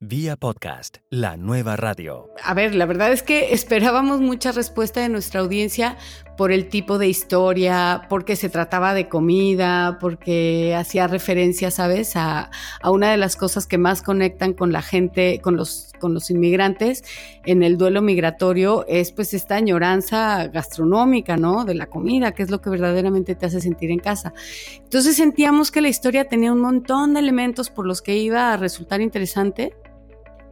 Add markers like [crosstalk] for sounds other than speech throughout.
Vía podcast, la nueva radio. A ver, la verdad es que esperábamos mucha respuesta de nuestra audiencia por el tipo de historia, porque se trataba de comida, porque hacía referencia, ¿sabes?, a, una de las cosas que más conectan con la gente, con los, con los inmigrantes en el duelo migratorio, es pues esta añoranza gastronómica, ¿no?, de la comida, que es lo que verdaderamente te hace sentir en casa. Entonces sentíamos que la historia tenía un montón de elementos por los que iba a resultar interesante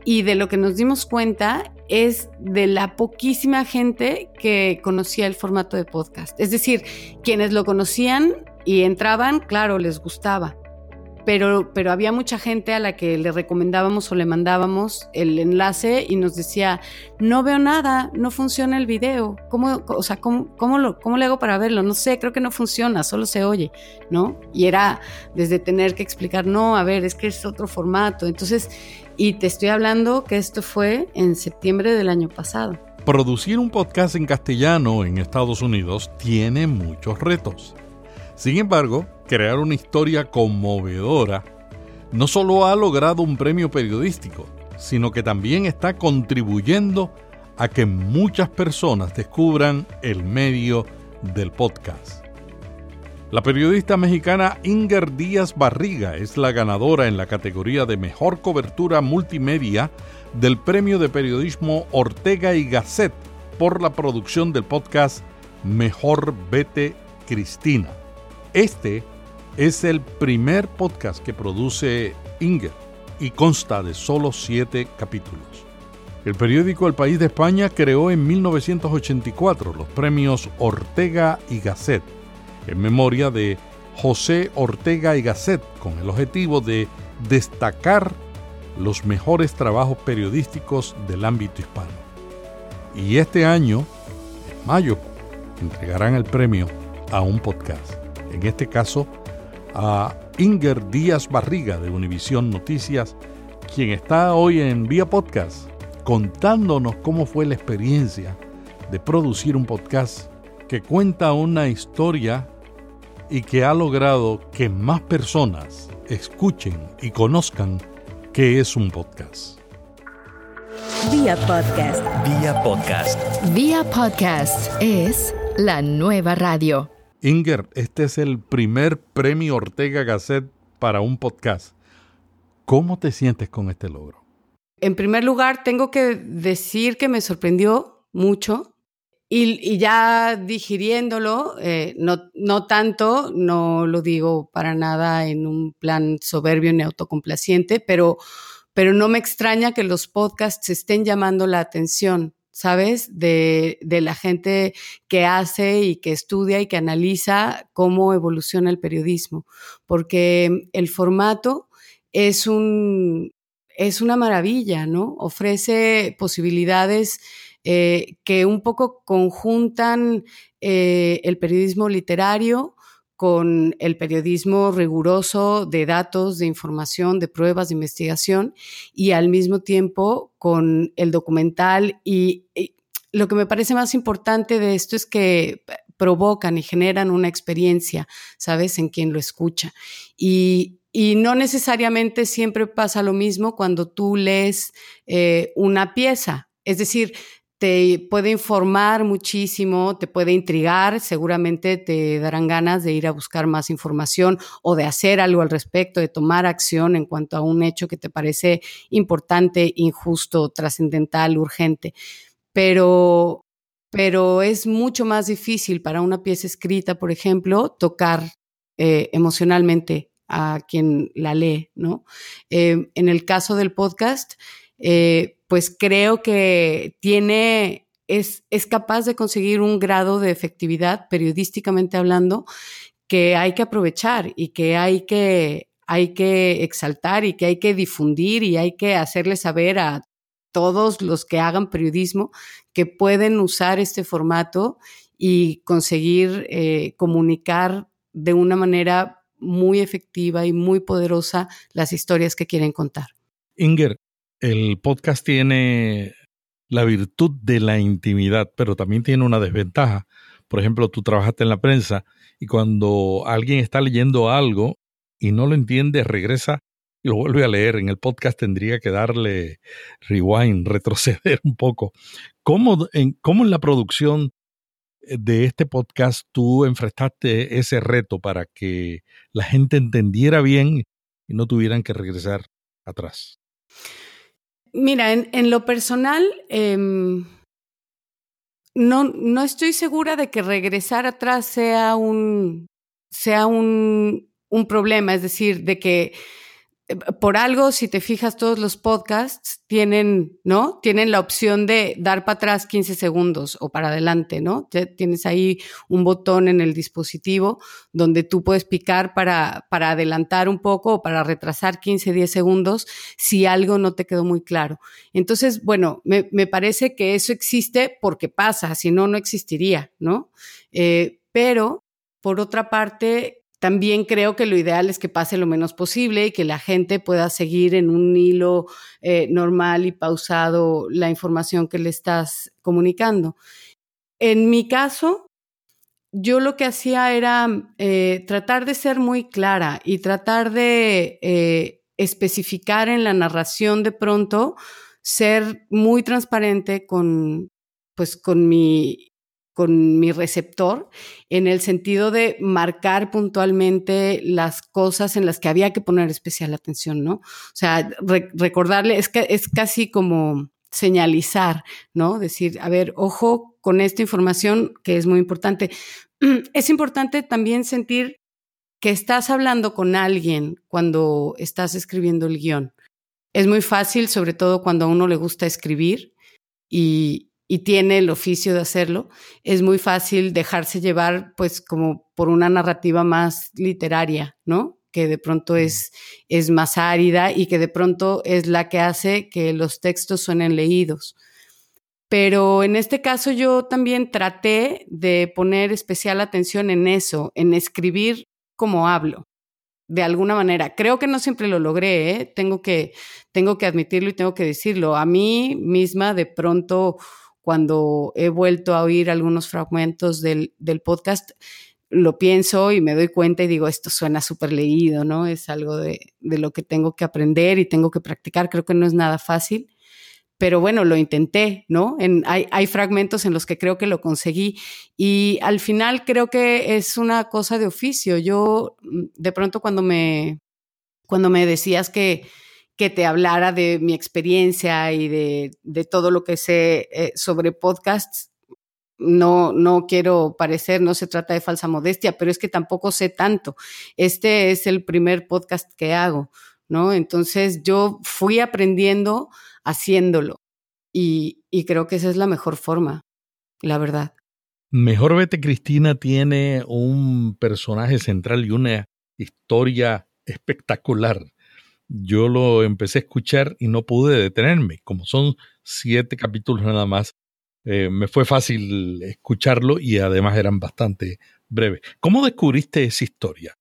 y de lo que nos dimos cuenta es de la poquísima gente que conocía el formato de podcast. Es decir, quienes lo conocían y entraban, claro, les gustaba pero, pero había mucha gente a la que le recomendábamos o le mandábamos el enlace y nos decía, no veo nada, no funciona el video, ¿cómo, o sea, ¿cómo, cómo, lo, cómo le hago para verlo? No sé, creo que no funciona, solo se oye, ¿no? Y era desde tener que explicar, no, a ver, es que es otro formato. Entonces, y te estoy hablando que esto fue en septiembre del año pasado. Producir un podcast en castellano en Estados Unidos tiene muchos retos. Sin embargo, crear una historia conmovedora no solo ha logrado un premio periodístico, sino que también está contribuyendo a que muchas personas descubran el medio del podcast. La periodista mexicana Inger Díaz Barriga es la ganadora en la categoría de Mejor Cobertura Multimedia del Premio de Periodismo Ortega y Gasset por la producción del podcast Mejor Vete Cristina. Este es el primer podcast que produce Inger y consta de solo siete capítulos. El periódico El País de España creó en 1984 los premios Ortega y Gasset en memoria de José Ortega y Gasset con el objetivo de destacar los mejores trabajos periodísticos del ámbito hispano. Y este año, en mayo, entregarán el premio a un podcast en este caso a Inger Díaz Barriga de Univisión Noticias, quien está hoy en Vía Podcast contándonos cómo fue la experiencia de producir un podcast que cuenta una historia y que ha logrado que más personas escuchen y conozcan qué es un podcast. Vía Podcast. Vía Podcast. Vía Podcast es la nueva radio. Inger, este es el primer premio Ortega Gasset para un podcast. ¿Cómo te sientes con este logro? En primer lugar, tengo que decir que me sorprendió mucho y, ya digiriéndolo, eh, no, no tanto, no lo digo para nada en un plan soberbio ni autocomplaciente, pero, pero no me extraña que los podcasts estén llamando la atención ¿sabes? De, de, la gente que hace y que estudia y que analiza cómo evoluciona el periodismo, porque el formato es un, es una maravilla, ¿no? Ofrece posibilidades eh, que un poco conjuntan eh, el periodismo literario con el periodismo riguroso de datos, de información, de pruebas, de investigación y al mismo tiempo con el documental y, lo que me parece más importante de esto es que provocan y generan una experiencia, ¿sabes?, en quien lo escucha. Y, no necesariamente siempre pasa lo mismo cuando tú lees eh, una pieza. Es decir, te puede informar muchísimo, te puede intrigar, seguramente te darán ganas de ir a buscar más información o de hacer algo al respecto, de tomar acción en cuanto a un hecho que te parece importante, injusto, trascendental, urgente. Pero, pero es mucho más difícil para una pieza escrita, por ejemplo, tocar eh, emocionalmente a quien la lee, ¿no? Eh, en el caso del podcast, eh, pues creo que tiene, es, es capaz de conseguir un grado de efectividad, periodísticamente hablando, que hay que aprovechar y que hay que, hay que exaltar y que hay que difundir y hay que hacerle saber a todos los que hagan periodismo que pueden usar este formato y conseguir eh, comunicar de una manera muy efectiva y muy poderosa las historias que quieren contar. Inger, el podcast tiene la virtud de la intimidad, pero también tiene una desventaja. Por ejemplo, tú trabajaste en la prensa y cuando alguien está leyendo algo y no lo entiende, regresa y lo vuelve a leer. En el podcast tendría que darle rewind, [laughs] retroceder un poco. ¿Cómo en, cómo en la producción de este podcast tú enfrentaste ese reto para que la gente entendiera bien y no tuvieran que regresar atrás? Mira, en, lo personal, em, no, no estoy segura de que regresar atrás sea un, sea un, un problema, es decir, de que por algo, si te fijas, todos los podcasts tienen, ¿no? Tienen la opción de dar para atrás 15 segundos o para adelante, ¿no? tienes ahí un botón en el dispositivo donde tú puedes picar para, para adelantar un poco o para retrasar 15, 10 segundos si algo no te quedó muy claro. Entonces, bueno, me, me parece que eso existe porque pasa, si no, no existiría, ¿no? Eh, pero, por otra parte, también creo que lo ideal es que pase lo menos posible y que la gente pueda seguir en un hilo eh, normal y pausado la información que le estás comunicando. En mi caso, yo lo que hacía era eh, tratar de ser muy clara y tratar de eh, especificar en la narración de pronto, ser muy transparente con, pues, con mi con mi receptor en el sentido de marcar puntualmente las cosas en las que había que poner especial atención, ¿no? O sea, recordarle, es que es casi como señalizar, ¿no? Decir, a ver, ojo con esta información que es muy importante. [clears throat] Es importante también sentir que estás hablando con alguien cuando estás escribiendo el guion. Es muy fácil, sobre todo cuando a uno le gusta escribir y, y tiene el oficio de hacerlo, es muy fácil dejarse llevar pues como por una narrativa más literaria, ¿no? Que de pronto es, es más árida y que de pronto es la que hace que los textos suenen leídos. Pero en este caso yo también traté de poner especial atención en eso, en escribir como hablo, de alguna manera. Creo que no siempre lo logré, ¿eh? tengo, que, tengo que admitirlo y tengo que decirlo. A mí misma de pronto cuando he vuelto a oír algunos fragmentos del, podcast, lo pienso y me doy cuenta y digo, esto suena súper leído, ¿no? Es algo de, lo que tengo que aprender y tengo que practicar. Creo que no es nada fácil, pero bueno, lo intenté, ¿no? hay, hay, fragmentos en los que creo que lo conseguí y al final creo que es una cosa de oficio. Yo de pronto cuando me, cuando me decías que que te hablara de mi experiencia y de, de todo lo que sé eh, sobre podcasts. No, no quiero parecer, no se trata de falsa modestia, pero es que tampoco sé tanto. Este es el primer podcast que hago, ¿no? Entonces yo fui aprendiendo haciéndolo y, y creo que esa es la mejor forma, la verdad. Mejor Vete Cristina tiene un personaje central y una historia espectacular yo lo empecé a escuchar y no pude detenerme. Como son siete capítulos nada más, eh, me fue fácil escucharlo y además eran bastante breves. ¿Cómo descubriste esa historia?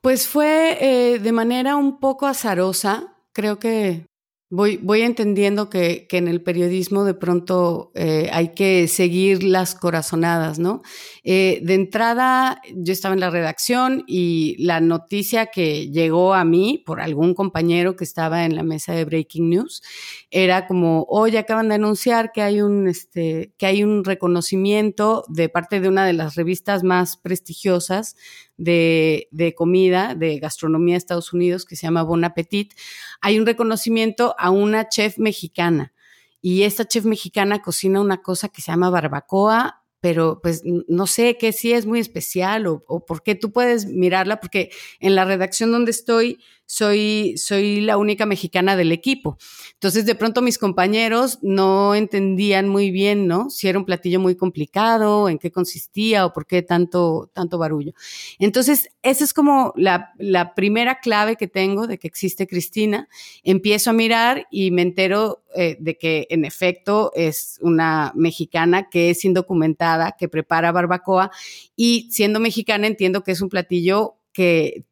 Pues fue eh, de manera un poco azarosa. Creo que Voy, voy entendiendo que, que, en el periodismo de pronto eh, hay que seguir las corazonadas, ¿no? Eh, de entrada, yo estaba en la redacción y la noticia que llegó a mí por algún compañero que estaba en la mesa de Breaking News era como, hoy acaban de anunciar que hay un, este, que hay un reconocimiento de parte de una de las revistas más prestigiosas de, de, comida, de gastronomía de Estados Unidos, que se llama Bon Appetit, hay un reconocimiento a una chef mexicana. Y esta chef mexicana cocina una cosa que se llama barbacoa pero pues no sé qué sí es muy especial o por qué tú puedes mirarla, porque en la redacción donde estoy soy, soy la única mexicana del equipo. Entonces, de pronto mis compañeros no entendían muy bien, ¿no? Si era un platillo muy complicado, en qué consistía o por qué tanto, tanto barullo. Entonces, esa es como la, la primera clave que tengo de que existe Cristina. Empiezo a mirar y me entero eh, de que en efecto es una mexicana que es indocumentada, que prepara barbacoa y siendo mexicana entiendo que es un platillo que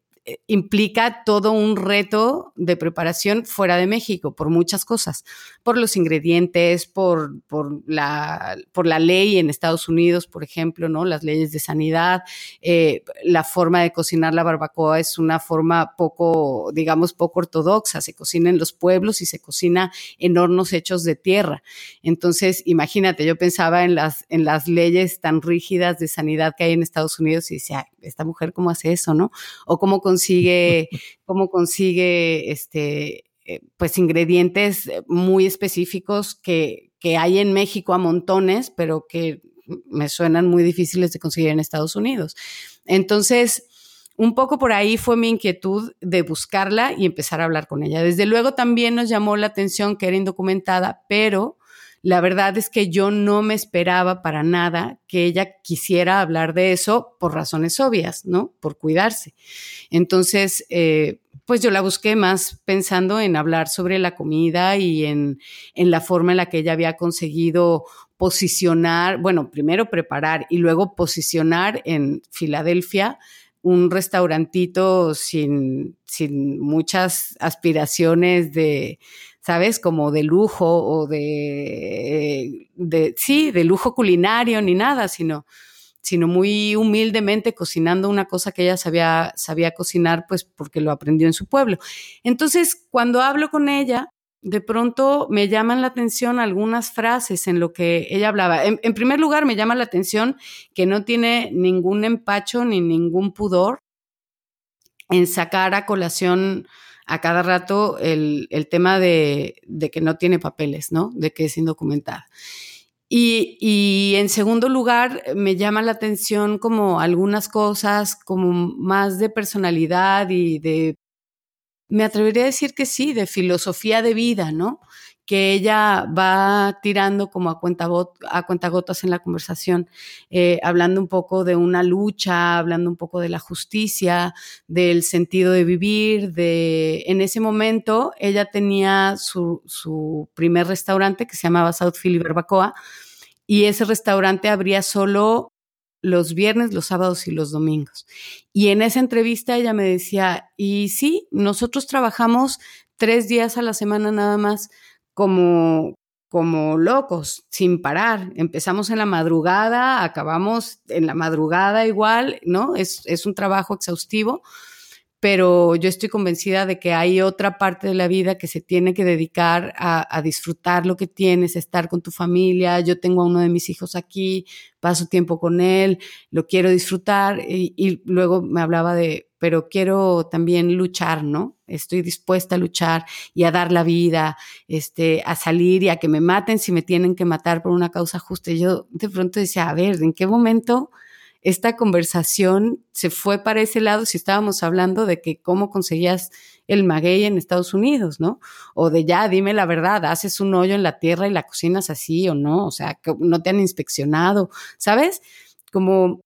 implica todo un reto de preparación fuera de México por muchas cosas, por los ingredientes, por, por, la, por la ley en Estados Unidos, por ejemplo, ¿no? Las leyes de sanidad, eh, la forma de cocinar la barbacoa es una forma poco, digamos, poco ortodoxa, se cocina en los pueblos y se cocina en hornos hechos de tierra. Entonces, imagínate, yo pensaba en las, en las leyes tan rígidas de sanidad que hay en Estados Unidos y decía, esta mujer cómo hace eso, ¿no? O cómo consigue, [laughs] cómo consigue este, eh, pues ingredientes muy específicos que, que hay en México a montones, pero que me suenan muy difíciles de conseguir en Estados Unidos. Entonces, un poco por ahí fue mi inquietud de buscarla y empezar a hablar con ella. Desde luego también nos llamó la atención que era indocumentada, pero la verdad es que yo no me esperaba para nada que ella quisiera hablar de eso por razones obvias, ¿no? Por cuidarse. Entonces, eh, pues yo la busqué más pensando en hablar sobre la comida y en, en la forma en la que ella había conseguido posicionar, bueno, primero preparar y luego posicionar en Filadelfia un restaurantito sin, sin muchas aspiraciones de, ¿sabes? Como de lujo o de, de, sí, de lujo culinario ni nada, sino, sino muy humildemente cocinando una cosa que ella sabía, sabía cocinar, pues porque lo aprendió en su pueblo. Entonces, cuando hablo con ella, de pronto me llaman la atención algunas frases en lo que ella hablaba. En, en, primer lugar, me llama la atención que no tiene ningún empacho ni ningún pudor en sacar a colación a cada rato el, el tema de, de, que no tiene papeles, ¿no? De que es indocumentada. Y, y, en segundo lugar, me llama la atención como algunas cosas como más de personalidad y de, me atrevería a decir que sí, de filosofía de vida, ¿no? Que ella va tirando como a, cuenta a cuentagotas en la conversación, eh, hablando un poco de una lucha, hablando un poco de la justicia, del sentido de vivir, de en ese momento ella tenía su, su primer restaurante que se llamaba South Philly Barbacoa y ese restaurante abría solo los viernes, los sábados y los domingos. Y en esa entrevista ella me decía, y sí, nosotros trabajamos tres días a la semana nada más como, como locos, sin parar. Empezamos en la madrugada, acabamos en la madrugada igual, ¿no? Es, es un trabajo exhaustivo, pero yo estoy convencida de que hay otra parte de la vida que se tiene que dedicar a, disfrutar lo que tienes, estar con tu familia. Yo tengo a uno de mis hijos aquí, paso tiempo con él, lo quiero disfrutar y, y luego me hablaba de, pero quiero también luchar, ¿no? Estoy dispuesta a luchar y a dar la vida, este, a salir y a que me maten si me tienen que matar por una causa justa. Y yo de pronto decía, a ver, ¿en qué momento esta conversación se fue para ese lado si estábamos hablando de que cómo conseguías el maguey en Estados Unidos, ¿no? O de ya, dime la verdad, haces un hoyo en la tierra y la cocinas así o no, o sea, no te han inspeccionado, ¿sabes? Como,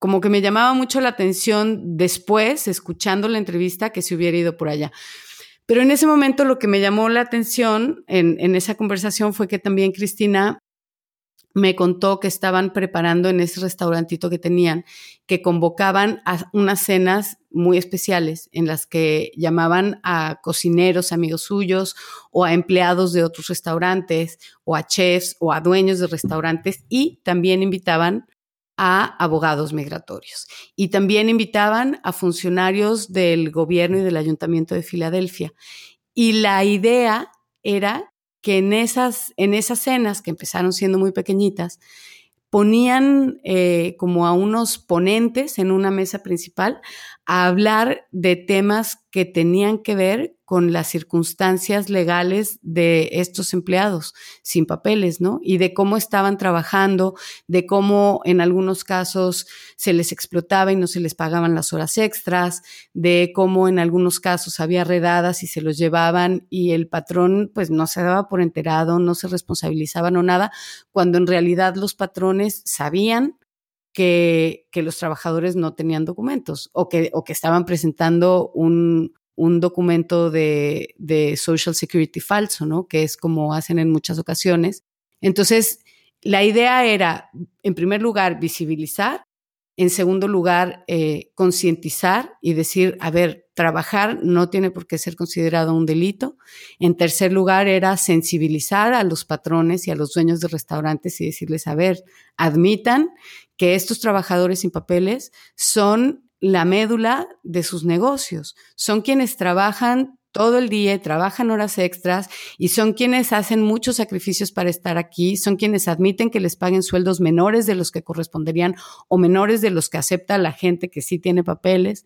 como que me llamaba mucho la atención después, escuchando la entrevista, que se hubiera ido por allá. Pero en ese momento lo que me llamó la atención en, en esa conversación fue que también Cristina me contó que estaban preparando en ese restaurantito que tenían, que convocaban a unas cenas muy especiales en las que llamaban a cocineros, amigos suyos, o a empleados de otros restaurantes, o a chefs, o a dueños de restaurantes, y también invitaban a abogados migratorios. Y también invitaban a funcionarios del gobierno y del ayuntamiento de Filadelfia. Y la idea era que en esas, en esas cenas, que empezaron siendo muy pequeñitas, ponían eh, como a unos ponentes en una mesa principal a hablar de temas que tenían que ver con las circunstancias legales de estos empleados sin papeles, ¿no? Y de cómo estaban trabajando, de cómo en algunos casos se les explotaba y no se les pagaban las horas extras, de cómo en algunos casos había redadas y se los llevaban y el patrón pues no se daba por enterado, no se responsabilizaban o nada, cuando en realidad los patrones sabían que, los trabajadores no tenían documentos o que, o que estaban presentando un, un documento de, de, Social Security falso, ¿no? Que es como hacen en muchas ocasiones. Entonces, la idea era, en primer lugar, visibilizar En segundo lugar, eh, concientizar y decir, a ver, trabajar no tiene por qué ser considerado un delito. En tercer lugar, era sensibilizar a los patrones y a los dueños de restaurantes y decirles, a ver, admitan que estos trabajadores sin papeles son la médula de sus negocios, son quienes trabajan todo el día, trabajan horas extras y son quienes hacen muchos sacrificios para estar aquí, son quienes admiten que les paguen sueldos menores de los que corresponderían o menores de los que acepta la gente que sí tiene papeles.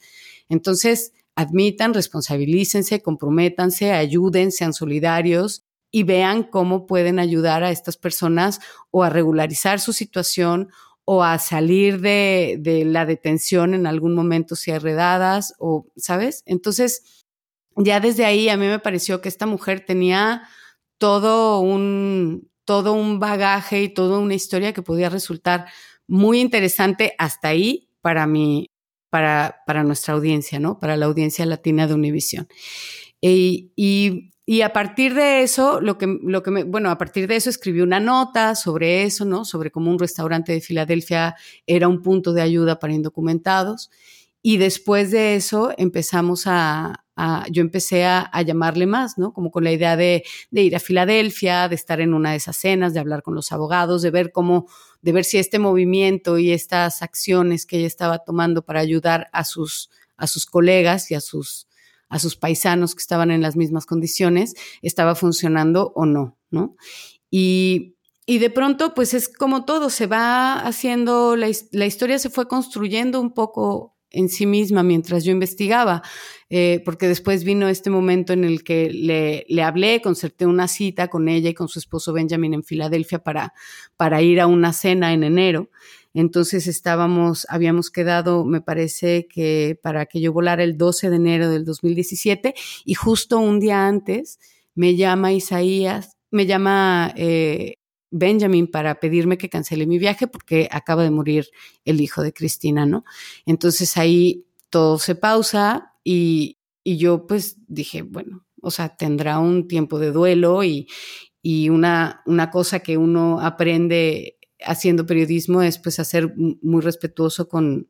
Entonces, admitan, responsabilícense, comprométanse, ayuden, sean solidarios y vean cómo pueden ayudar a estas personas o a regularizar su situación o a salir de, de la detención en algún momento si hay redadas o, ¿sabes? Entonces, ya desde ahí a mí me pareció que esta mujer tenía todo un, todo un bagaje y toda una historia que podía resultar muy interesante hasta ahí para mí, para, para nuestra audiencia, ¿no? Para la audiencia latina de Univision. Y, y, y, a partir de eso, lo que, lo que bueno, a partir de eso escribí una nota sobre eso, ¿no? Sobre cómo un restaurante de Filadelfia era un punto de ayuda para indocumentados. Y después de eso empezamos a, yo empecé a, llamarle más, ¿no? Como con la idea de, ir a Filadelfia, de estar en una de esas cenas, de hablar con los abogados, de ver cómo, de ver si este movimiento y estas acciones que ella estaba tomando para ayudar a sus, a sus colegas y a sus, a sus paisanos que estaban en las mismas condiciones, estaba funcionando o no, ¿no? Y, y de pronto, pues es como todo, se va haciendo, la, la historia se fue construyendo un poco en sí misma mientras yo investigaba, eh, porque después vino este momento en el que le, le, hablé, concerté una cita con ella y con su esposo Benjamin en Filadelfia para, para ir a una cena en enero. Entonces estábamos, habíamos quedado, me parece que para que yo volara el 12 de enero del 2017 y justo un día antes me llama Isaías, me llama eh, Benjamin para pedirme que cancele mi viaje porque acaba de morir el hijo de Cristina, ¿no? Entonces ahí todo se pausa y, y yo pues dije, bueno, o sea, tendrá un tiempo de duelo y, y una, una cosa que uno aprende haciendo periodismo es pues ser muy respetuoso con,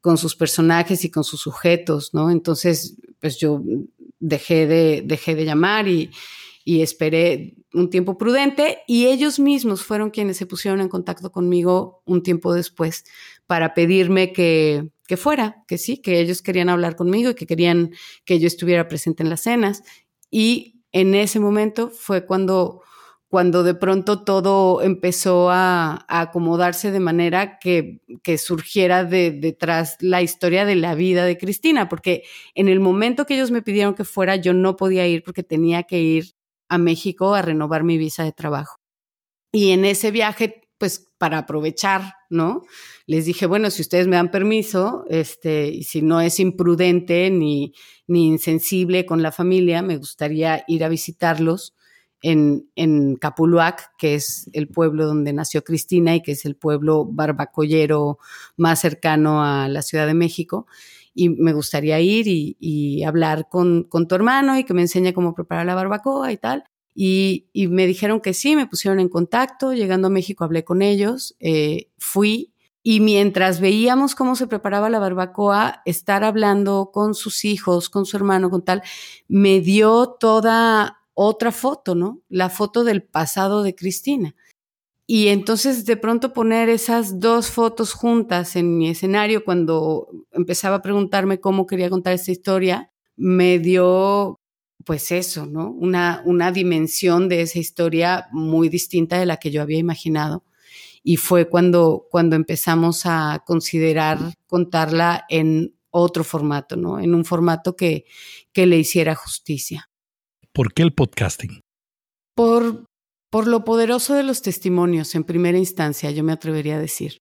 con sus personajes y con sus sujetos, ¿no? Entonces, pues yo dejé de, dejé de llamar y, y esperé un tiempo prudente y ellos mismos fueron quienes se pusieron en contacto conmigo un tiempo después para pedirme que, que fuera, que sí, que ellos querían hablar conmigo y que querían que yo estuviera presente en las cenas. Y en ese momento fue cuando, cuando de pronto todo empezó a, acomodarse de manera que, que surgiera de, detrás la historia de la vida de Cristina, porque en el momento que ellos me pidieron que fuera, yo no podía ir porque tenía que ir a México a renovar mi visa de trabajo. Y en ese viaje, pues para aprovechar, ¿no? Les dije, bueno, si ustedes me dan permiso, este, si no es imprudente ni, ni insensible con la familia, me gustaría ir a visitarlos en, en Capuluac, que es el pueblo donde nació Cristina y que es el pueblo barbacollero más cercano a la Ciudad de México. Y me gustaría ir y, hablar con, tu hermano y que me enseñe cómo preparar la barbacoa y tal. Y, me dijeron que sí, me pusieron en contacto, llegando a México hablé con ellos, eh, fui. Y mientras veíamos cómo se preparaba la barbacoa, estar hablando con sus hijos, con su hermano, con tal, me dio toda otra foto, ¿no? La foto del pasado de Cristina. Y entonces de pronto poner esas dos fotos juntas en mi escenario cuando empezaba a preguntarme cómo quería contar esta historia, me dio pues eso, ¿no? Una, una dimensión de esa historia muy distinta de la que yo había imaginado. Y fue cuando, cuando empezamos a considerar contarla en otro formato, ¿no? En un formato que, que le hiciera justicia. ¿Por qué el podcasting? Por, por lo poderoso de los testimonios en primera instancia, yo me atrevería a decir.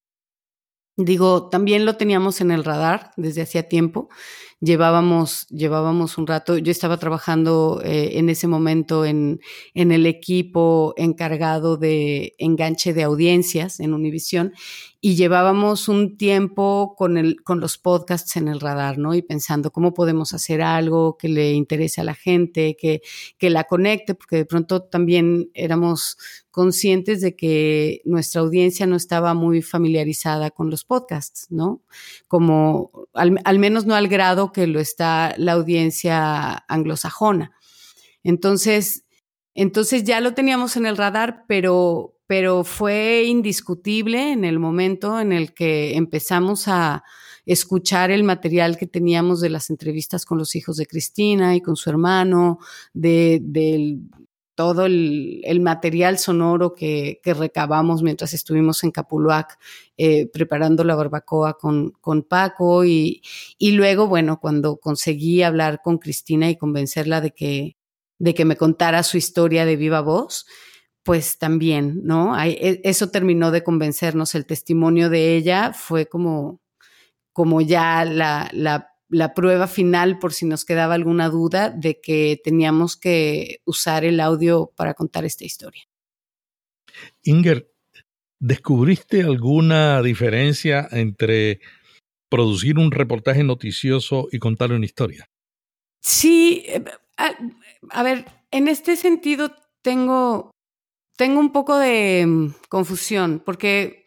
Digo, también lo teníamos en el radar desde hacía tiempo. llevábamos, llevábamos un rato, yo estaba trabajando eh, en ese momento en, en, el equipo encargado de enganche de audiencias en Univisión y llevábamos un tiempo con, el, con los podcasts en el radar, ¿no? Y pensando cómo podemos hacer algo que le interese a la gente, que, que la conecte, porque de pronto también éramos conscientes de que nuestra audiencia no estaba muy familiarizada con los podcasts, ¿no? Como al, al menos no al grado que lo está la audiencia anglosajona. Entonces, entonces ya lo teníamos en el radar, pero, pero fue indiscutible en el momento en el que empezamos a escuchar el material que teníamos de las entrevistas con los hijos de Cristina y con su hermano, de, todo el, material sonoro que, recabamos mientras estuvimos en Capuluac eh, preparando la barbacoa con, con Paco y, y, luego, bueno, cuando conseguí hablar con Cristina y convencerla de que, de que me contara su historia de viva voz, pues también, ¿no? E, eso terminó de convencernos, el testimonio de ella fue como, como ya la, la, prueba final por si nos quedaba alguna duda de que teníamos que usar el audio para contar esta historia. Inger, ¿descubriste alguna diferencia entre producir un reportaje noticioso y contar una historia? Sí, eh, a ver, en este sentido tengo tengo un poco de mm, confusión, porque,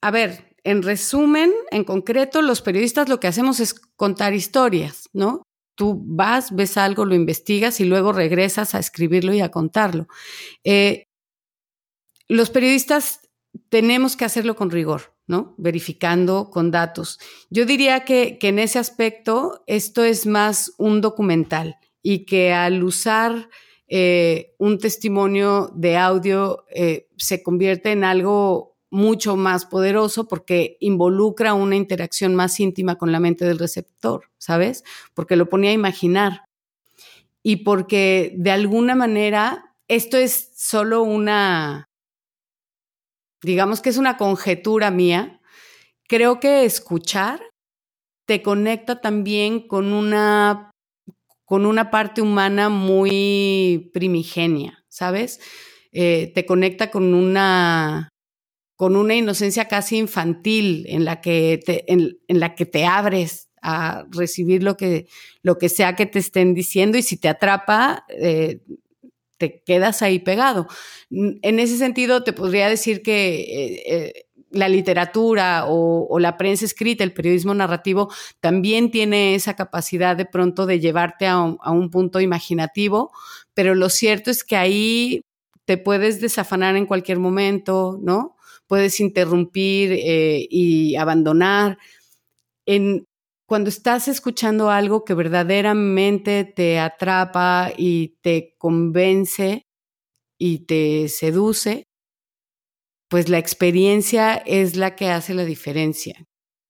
a ver, en resumen, en concreto, los periodistas lo que hacemos es contar historias, ¿no? Tú vas, ves algo, lo investigas y luego regresas a escribirlo y a contarlo. Eh, los periodistas tenemos que hacerlo con rigor, ¿no? Verificando con datos. Yo diría que, que en ese aspecto esto es más un documental y que al usar eh, un testimonio de audio eh, se convierte en algo mucho más poderoso porque involucra una interacción más íntima con la mente del receptor, ¿sabes? Porque lo ponía a imaginar y porque de alguna manera esto es solo una, digamos que es una conjetura mía, creo que escuchar te conecta también con una con una parte humana muy primigenia, ¿sabes? Eh, te conecta con una, con una inocencia casi infantil en la que te, en, la que te abres a recibir lo que, lo que sea que te estén diciendo y si te atrapa, eh, te quedas ahí pegado. En ese sentido, te podría decir que eh, la literatura o, la prensa escrita, el periodismo narrativo, también tiene esa capacidad de pronto de llevarte a un, punto imaginativo, pero lo cierto es que ahí te puedes desafanar en cualquier momento, ¿no? Puedes interrumpir eh, y abandonar. En, cuando estás escuchando algo que verdaderamente te atrapa y te convence y te seduce, pues la experiencia es la que hace la diferencia.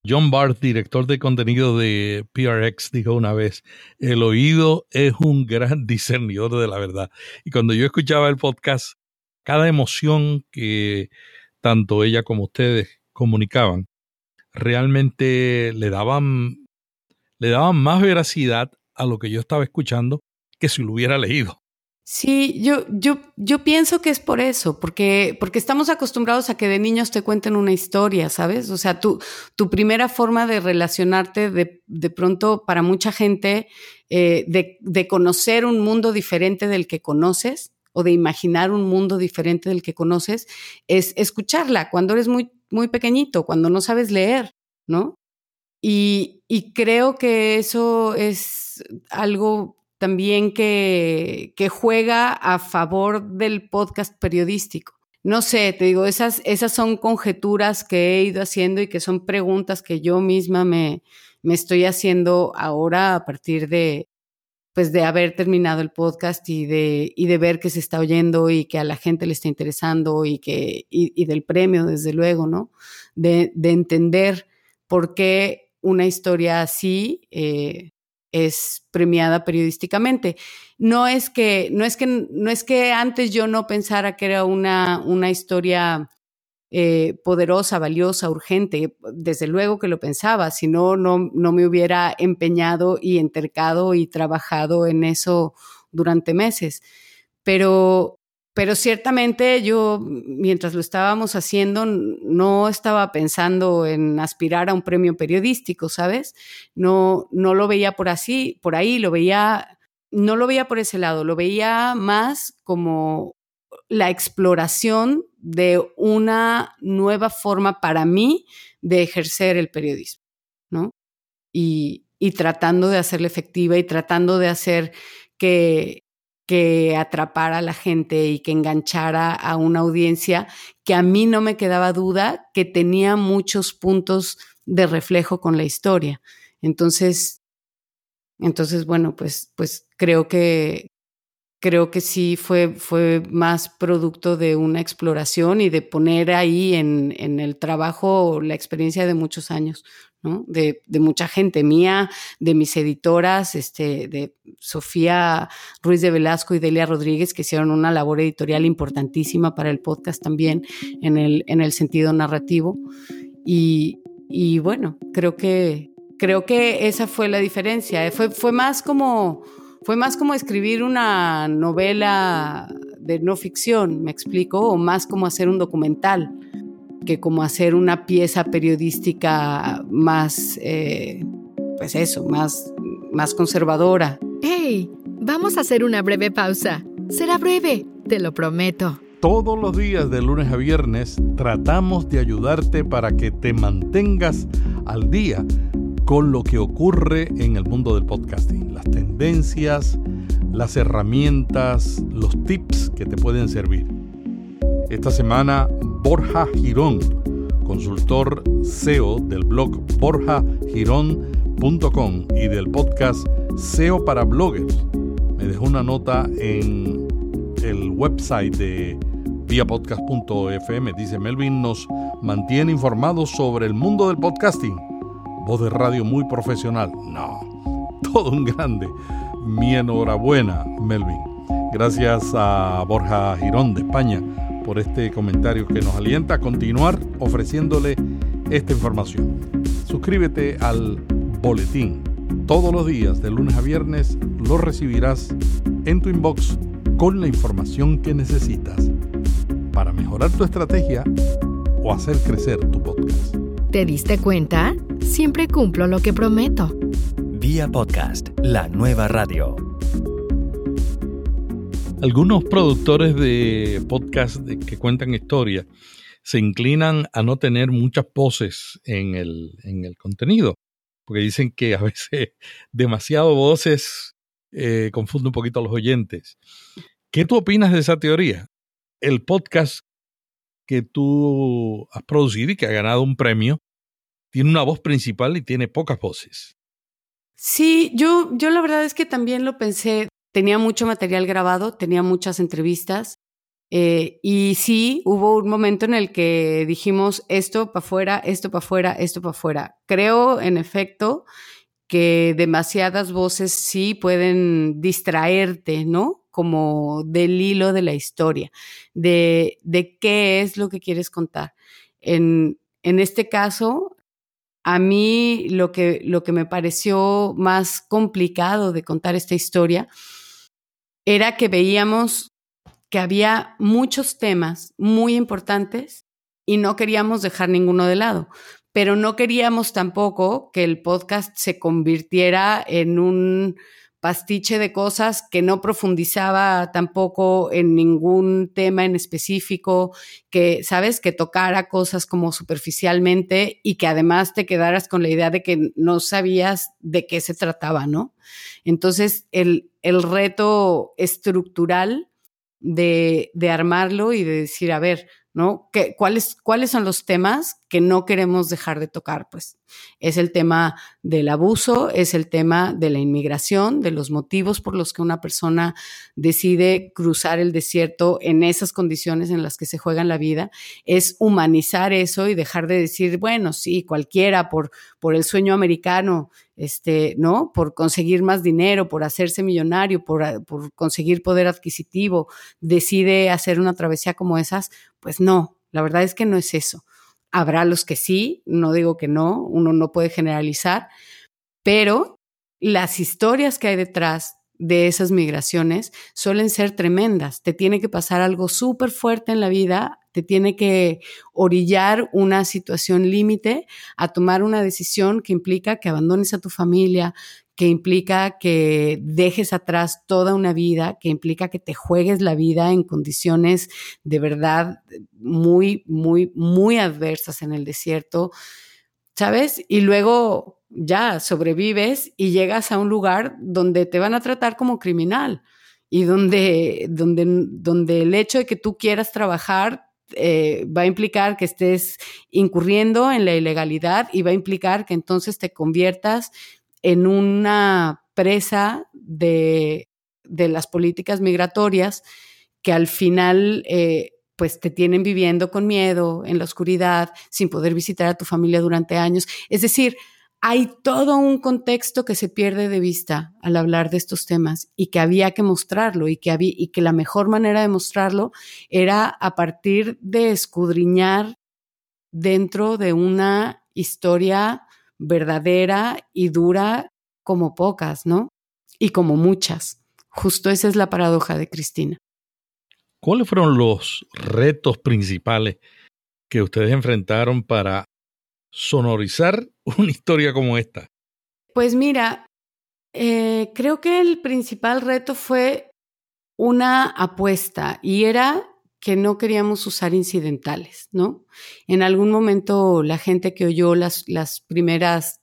John Barth, director de contenido de PRX, dijo una vez, el oído es un gran [laughs] discernidor de la verdad. Y cuando yo escuchaba el podcast, cada emoción que tanto ella como ustedes comunicaban, realmente le daban, le daban más veracidad a lo que yo estaba escuchando que si lo hubiera leído. Sí, yo, yo, yo pienso que es por eso, porque, porque estamos acostumbrados a que de niños te cuenten una historia, ¿sabes? O sea, tu, tu primera forma de relacionarte de, de pronto para mucha gente, eh, de, de conocer un mundo diferente del que conoces o de imaginar un mundo diferente del que conoces, es escucharla cuando eres muy, muy pequeñito, cuando no sabes leer, ¿no? Y, y creo que eso es algo también que, juega a favor del podcast periodístico. No sé, te digo, esas, esas son conjeturas que he ido haciendo y que son preguntas que yo misma me, me estoy haciendo ahora a partir de, pues de haber terminado el podcast y de, y de ver que se está oyendo y que a la gente le está interesando y que, y, del premio, desde luego, ¿no? De, de, entender por qué una historia así eh, es premiada periodísticamente. No es que, no es que, no es que antes yo no pensara que era una, una historia eh, poderosa, valiosa, urgente. Desde luego que lo pensaba, si no, no, no me hubiera empeñado y entercado y trabajado en eso durante meses. Pero, pero ciertamente yo, mientras lo estábamos haciendo, no estaba pensando en aspirar a un premio periodístico, ¿sabes? No, no lo veía por así, por ahí, lo veía, no lo veía por ese lado, lo veía más como la exploración de una nueva forma para mí de ejercer el periodismo, ¿no? Y, y tratando de hacerla efectiva y tratando de hacer que, que atrapara a la gente y que enganchara a una audiencia que a mí no me quedaba duda que tenía muchos puntos de reflejo con la historia. Entonces, entonces bueno, pues, pues creo que, creo que sí fue, fue más producto de una exploración y de poner ahí en, en el trabajo la experiencia de muchos años, De, mucha gente mía, de mis editoras, este, de Sofía Ruiz de Velasco y Delia Rodríguez, que hicieron una labor editorial importantísima para el podcast también en el, en el sentido narrativo. Y, y bueno, creo que, creo que esa fue la diferencia. Fue, fue más como fue más como escribir una novela de no ficción, me explico, o más como hacer un documental que como hacer una pieza periodística más, eh, pues eso, más, más conservadora. ¡Hey! Vamos a hacer una breve pausa. Será breve, te lo prometo. Todos los días de lunes a viernes tratamos de ayudarte para que te mantengas al día con lo que ocurre en el mundo del podcasting, las tendencias, las herramientas, los tips que te pueden servir. Esta semana, Borja Girón, consultor SEO del blog borjagirón.com y del podcast SEO para bloggers, me dejó una nota en el website de viapodcast.fm. Dice Melvin nos mantiene informados sobre el mundo del podcasting voz de radio muy profesional. No, [laughs] todo un grande. Mi enhorabuena, Melvin. Gracias a Borja Girón de España por este comentario que nos alienta a continuar ofreciéndole esta información. Suscríbete al boletín. Todos los días, de lunes a viernes, lo recibirás en tu inbox con la información que necesitas para mejorar tu estrategia o hacer crecer tu podcast. ¿Te diste cuenta? Siempre cumplo lo que prometo. Vía podcast, la nueva radio. Algunos productores de podcast que cuentan historias se inclinan a no tener muchas voces en el, en el contenido, porque dicen que a veces [laughs] demasiado voces eh, confunde un poquito a los oyentes. ¿Qué tú opinas de esa teoría? El podcast que tú has producido y que ha ganado un premio, tiene una voz principal y tiene pocas voces. Sí, yo, yo la verdad es que también lo pensé. Tenía mucho material grabado, tenía muchas entrevistas. Eh, y sí, hubo un momento en el que dijimos esto para afuera, esto para afuera, esto para afuera. Creo, en efecto, que demasiadas voces sí pueden distraerte, ¿no? Como del hilo de la historia, de, de qué es lo que quieres contar. En, en este caso, a mí lo que, lo que me pareció más complicado de contar esta historia era que veíamos que había muchos temas muy importantes y no queríamos dejar ninguno de lado pero no queríamos tampoco que el podcast se convirtiera en un pastiche de cosas que no profundizaba tampoco en ningún tema en específico, que, sabes, que tocara cosas como superficialmente y que además te quedaras con la idea de que no sabías de qué se trataba, ¿no? Entonces, el, el reto estructural de, de armarlo y de decir, a ver, ¿no? ¿Qué, cuáles, ¿Cuáles son los temas que no queremos dejar de tocar? Pues es el tema del abuso, es el tema de la inmigración, de los motivos por los que una persona decide cruzar el desierto en esas condiciones en las que se juega la vida, es humanizar eso y dejar de decir, bueno, sí, cualquiera por, por el sueño americano, este, ¿no? Por conseguir más dinero, por hacerse millonario, por, por conseguir poder adquisitivo, decide hacer una travesía como esas, pues no, la verdad es que no es eso. Habrá los que sí, no digo que no, uno no puede generalizar, pero las historias que hay detrás de esas migraciones suelen ser tremendas. Te tiene que pasar algo súper fuerte en la vida, te tiene que orillar una situación límite a tomar una decisión que implica que abandones a tu familia, que implica que dejes atrás toda una vida, que implica que te juegues la vida en condiciones de verdad muy, muy, muy adversas en el desierto, ¿sabes? Y luego ya sobrevives y llegas a un lugar donde te van a tratar como criminal y donde, donde, donde el hecho de que tú quieras trabajar eh, va a implicar que estés incurriendo en la ilegalidad y va a implicar que entonces te conviertas en una presa de, las políticas migratorias que al final eh, pues te tienen viviendo con miedo, en la oscuridad, sin poder visitar a tu familia durante años. Es decir, hay todo un contexto que se pierde de vista al hablar de estos temas y que había que mostrarlo y que, había, y que la mejor manera de mostrarlo era a partir de escudriñar dentro de una historia verdadera y dura como pocas, ¿no? Y como muchas. Justo esa es la paradoja de Cristina. ¿Cuáles fueron los retos principales que ustedes enfrentaron para sonorizar [laughs] una historia como esta? Pues mira, eh, creo que el principal reto fue una apuesta y era que no queríamos usar incidentales, ¿no? En algún momento la gente que oyó las, las primeras,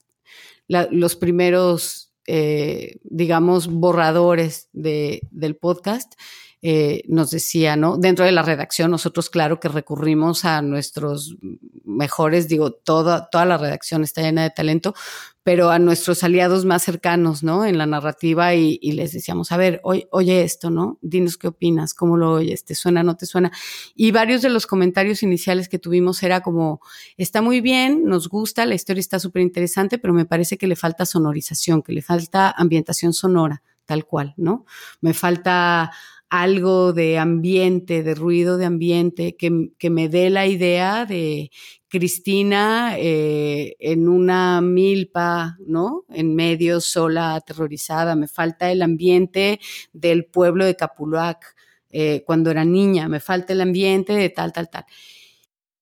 los primeros, eh, digamos, borradores de, del podcast, eh, nos decía, ¿no? Dentro de la redacción, nosotros claro que recurrimos a nuestros mejores, digo, toda, toda la redacción está llena de talento, pero a nuestros aliados más cercanos, ¿no? En la narrativa y, les decíamos, a ver, oye, oye, esto, ¿no? Dinos qué opinas, cómo lo oyes, te suena, no te suena. Y varios de los comentarios iniciales que tuvimos era como, está muy bien, nos gusta, la historia está súper interesante, pero me parece que le falta sonorización, que le falta ambientación sonora, tal cual, ¿no? Me falta algo de ambiente, de ruido de ambiente, que, que me dé la idea de Cristina eh, en una milpa, ¿no? En medio, sola, aterrorizada. Me falta el ambiente del pueblo de Capulac eh, cuando era niña. Me falta el ambiente de tal, tal, tal.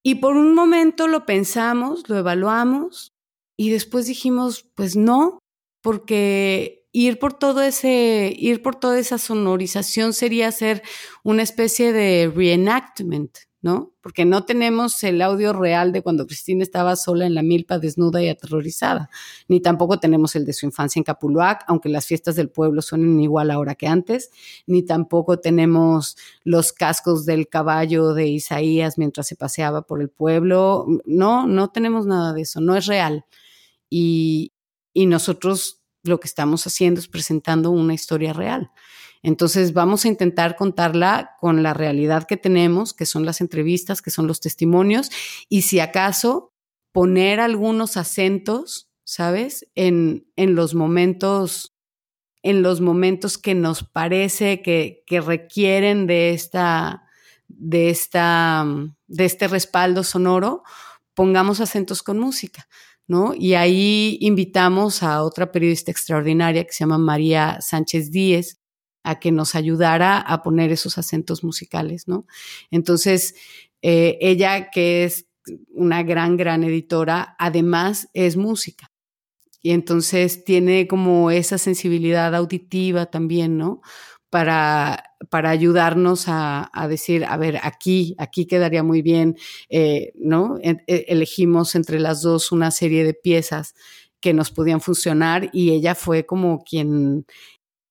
Y por un momento lo pensamos, lo evaluamos y después dijimos, pues no, porque ir por todo ese, ir por toda esa sonorización sería hacer una especie de reenactment, ¿no? Porque no tenemos el audio real de cuando Cristina estaba sola en la milpa, desnuda y aterrorizada, ni tampoco tenemos el de su infancia en Capuluac, aunque las fiestas del pueblo suenen igual ahora que antes, ni tampoco tenemos los cascos del caballo de Isaías mientras se paseaba por el pueblo, no, no tenemos nada de eso, no es real. Y, y nosotros lo que estamos haciendo es presentando una historia real. Entonces vamos a intentar contarla con la realidad que tenemos, que son las entrevistas, que son los testimonios, y si acaso poner algunos acentos, ¿sabes? En, en los momentos, en los momentos que nos parece que, que requieren de esta, de esta, de este respaldo sonoro, pongamos acentos con música. Y ahí invitamos a otra periodista extraordinaria que se llama María Sánchez Díez a que nos ayudara a poner esos acentos musicales, ¿no? Entonces, eh, ella que es una gran, gran editora, además es música. Y entonces tiene como esa sensibilidad auditiva también, ¿no? Para, para ayudarnos a, decir, a ver, aquí, aquí quedaría muy bien, eh, ¿no? E, e, elegimos entre las dos una serie de piezas que nos podían funcionar y ella fue como quien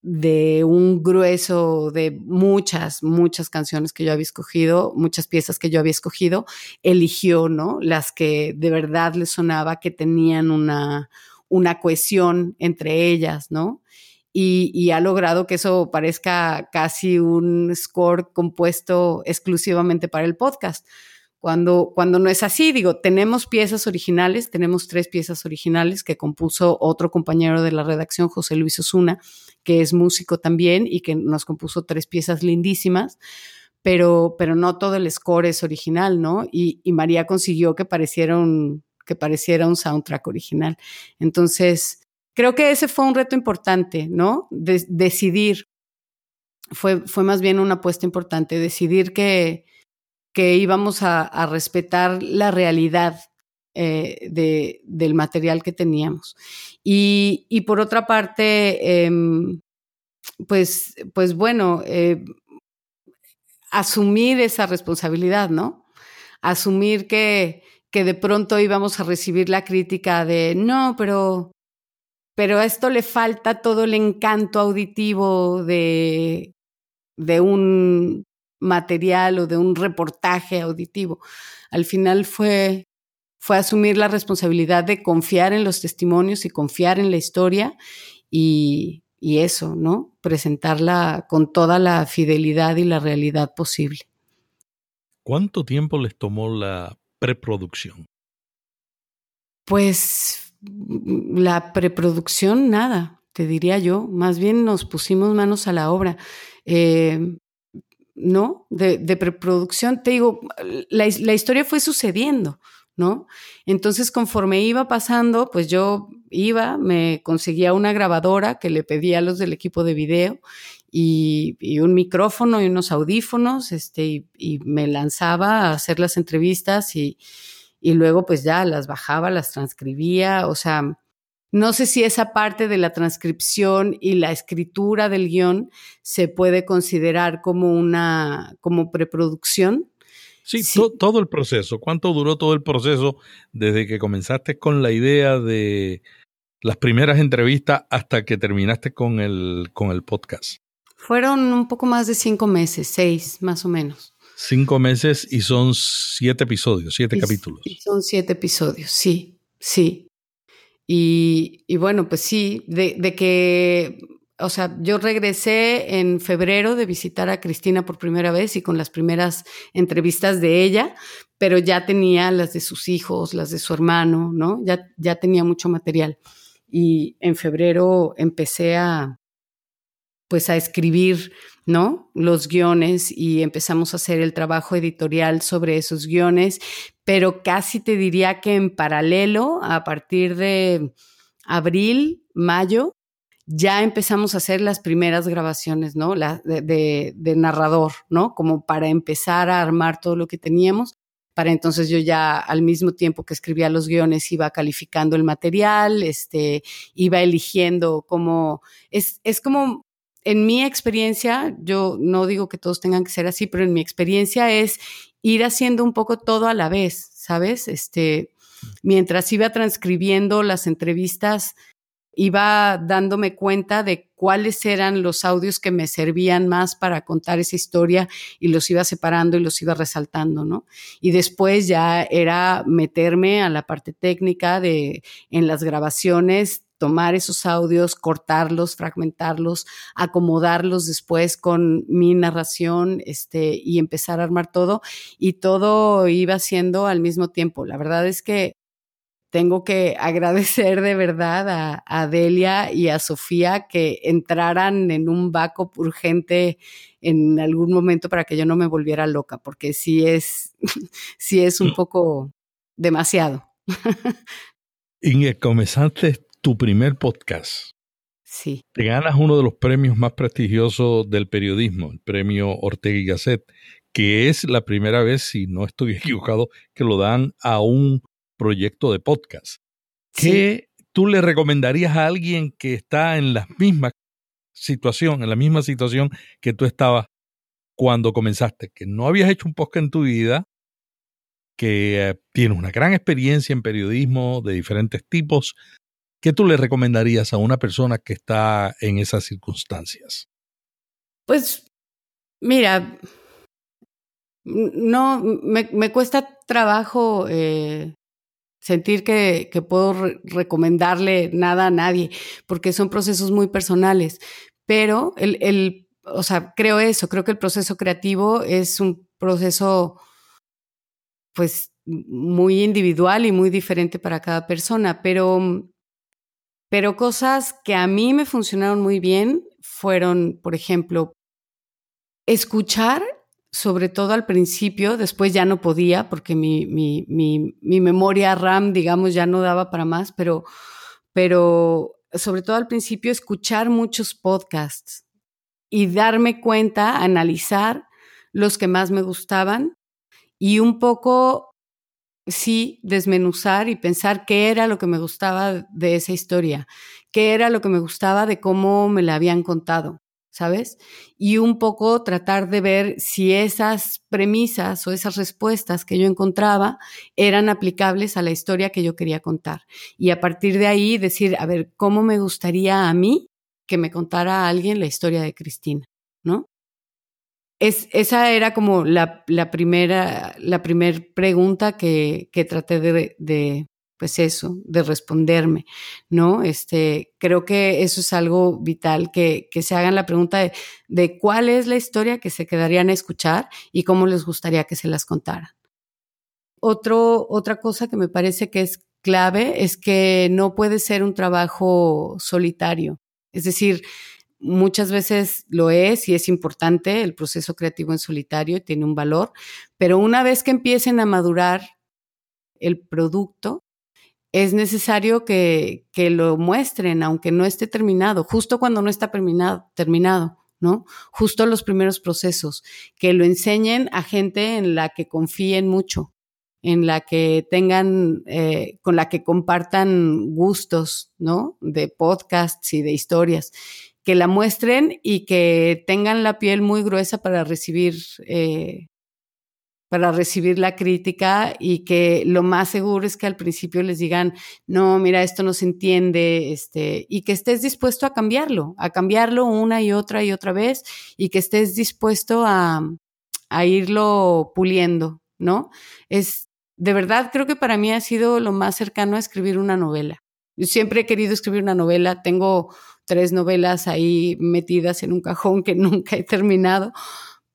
de un grueso de muchas, muchas canciones que yo había escogido, muchas piezas que yo había escogido, eligió, ¿no? Las que de verdad le sonaba que tenían una, una cohesión entre ellas, ¿no? Y, ha logrado que eso parezca casi un score compuesto exclusivamente para el podcast. Cuando, cuando no es así, digo, tenemos piezas originales, tenemos tres piezas originales que compuso otro compañero de la redacción, José Luis Osuna, que es músico también y que nos compuso tres piezas lindísimas, pero, pero no todo el score es original, ¿no? Y, María consiguió que pareciera que pareciera un soundtrack original. Entonces, creo que ese fue un reto importante, ¿no? decidir, fue, fue más bien una apuesta importante, decidir que, que íbamos a, respetar la realidad eh, de, del material que teníamos. Y, y por otra parte, em, pues, pues bueno, eh, asumir esa responsabilidad, ¿no? Asumir que, que de pronto íbamos a recibir la crítica de, no, pero, pero a esto le falta todo el encanto auditivo de, de un material o de un reportaje auditivo. Al final fue, fue asumir la responsabilidad de confiar en los testimonios y confiar en la historia y, y eso, ¿no? Presentarla con toda la fidelidad y la realidad posible. ¿Cuánto tiempo les tomó la preproducción? Pues la preproducción, nada, te diría yo. Más bien nos pusimos manos a la obra. Eh, ¿No? De, preproducción, te digo, la, la historia fue sucediendo. ¿no? Entonces, conforme iba pasando, pues yo iba, me conseguía una grabadora que le pedía a los del equipo de video y, un micrófono y unos audífonos, este, y, me lanzaba a hacer las entrevistas y, y luego pues ya las bajaba, las transcribía, o sea, no sé si esa parte de la transcripción y la escritura del guion se puede considerar como una, como preproducción, Sí, todo el proceso. ¿Cuánto duró todo el proceso desde que comenzaste con la idea de las primeras entrevistas hasta que terminaste con el, con el podcast? Fueron un poco más de cinco meses, seis más o menos. Cinco meses y son siete episodios, siete capítulos. Y son siete episodios, sí, sí. Y, y bueno, pues sí, de, de que o sea, yo regresé en febrero de visitar a Cristina por primera vez y con las primeras entrevistas de ella, pero ya tenía las de sus hijos, las de su hermano, ¿no? Ya, ya tenía mucho material. Y en febrero empecé a, pues a escribir, ¿no? Los guiones y empezamos a hacer el trabajo editorial sobre esos guiones, pero casi te diría que en paralelo, a partir de abril, mayo, ya empezamos a hacer las primeras grabaciones, ¿no? La, de, narrador, ¿no? Como para empezar a armar todo lo que teníamos. Para entonces yo ya al mismo tiempo que escribía los guiones iba calificando el material, este, iba eligiendo cómo, es, es como, en mi experiencia, yo no digo que todos tengan que ser así, pero en mi experiencia es ir haciendo un poco todo a la vez, ¿sabes? Este, mientras iba transcribiendo las entrevistas, iba dándome cuenta de cuáles eran los audios que me servían más para contar esa historia y los iba separando y los iba resaltando, ¿no? Y después ya era meterme a la parte técnica de en las grabaciones tomar esos audios, cortarlos, fragmentarlos, acomodarlos después con mi narración, este, y empezar a armar todo. Y todo iba siendo al mismo tiempo. La verdad es que tengo que [laughs] agradecer de verdad a, a, Delia y a Sofía que entraran en un backup urgente en algún momento para que yo no me volviera loca, porque sí es, [laughs] sí es un poco demasiado. [laughs] Y comenzaste tu primer podcast. Sí. Te ganas uno de los premios más prestigiosos del periodismo, el premio Ortega y Gasset, que es la primera vez, si no estoy [laughs] equivocado, que lo dan a un proyecto de podcast. ¿Qué tú le recomendarías a alguien que está en la misma situación, en la misma situación que tú estabas cuando comenzaste, que no habías hecho un podcast en tu vida, que eh, tienes una gran experiencia en periodismo de diferentes tipos, ¿qué tú le recomendarías a una persona que está en esas circunstancias? Pues, mira, no, me, cuesta trabajo eh, sentir que, puedo recomendarle nada a nadie, porque son procesos muy personales. Pero el, el, o sea, creo eso, creo que el proceso creativo es un proceso, pues, muy individual y muy diferente para cada persona, pero, pero cosas que a mí me funcionaron muy bien fueron, por ejemplo, escuchar sobre todo al principio, después ya no podía porque mi, mi, mi, mi memoria RAM, digamos, ya no daba para más, pero, pero sobre todo al principio, escuchar muchos podcasts y darme cuenta, analizar los que más me gustaban y un poco, sí, desmenuzar y pensar qué era lo que me gustaba de esa historia, qué era lo que me gustaba de cómo me la habían contado. ¿sabes? Y un poco tratar de ver si esas premisas o esas respuestas que yo encontraba eran aplicables a la historia que yo quería contar. Y a partir de ahí decir, a ver, ¿cómo me gustaría a mí que me contara alguien la historia de Cristina? ¿No? Es, esa era como la, la primera, la primer pregunta que, que traté de, de, pues eso, de responderme, ¿no? Este, creo que eso es algo vital, que, que se hagan la pregunta de, de, cuál es la historia que se quedarían a escuchar y cómo les gustaría que se las contaran. Otro, otra cosa que me parece que es clave es que no puede ser un trabajo solitario. Es decir, muchas veces lo es y es importante el proceso creativo en solitario, tiene un valor, pero una vez que empiecen a madurar el producto, es necesario que, que, lo muestren, aunque no esté terminado, justo cuando no está terminado, terminado, ¿no? Justo los primeros procesos, que lo enseñen a gente en la que confíen mucho, en la que tengan, eh, con la que compartan gustos, ¿no? De podcasts y de historias, que la muestren y que tengan la piel muy gruesa para recibir eh, para recibir la crítica y que lo más seguro es que al principio les digan, no, mira, esto no se entiende, este, y que estés dispuesto a cambiarlo, a cambiarlo una y otra y otra vez, y que estés dispuesto a, a irlo puliendo, ¿no? Es, de verdad, creo que para mí ha sido lo más cercano a escribir una novela. Siempre he querido escribir una novela, tengo tres novelas ahí metidas en un cajón que [laughs] nunca he terminado,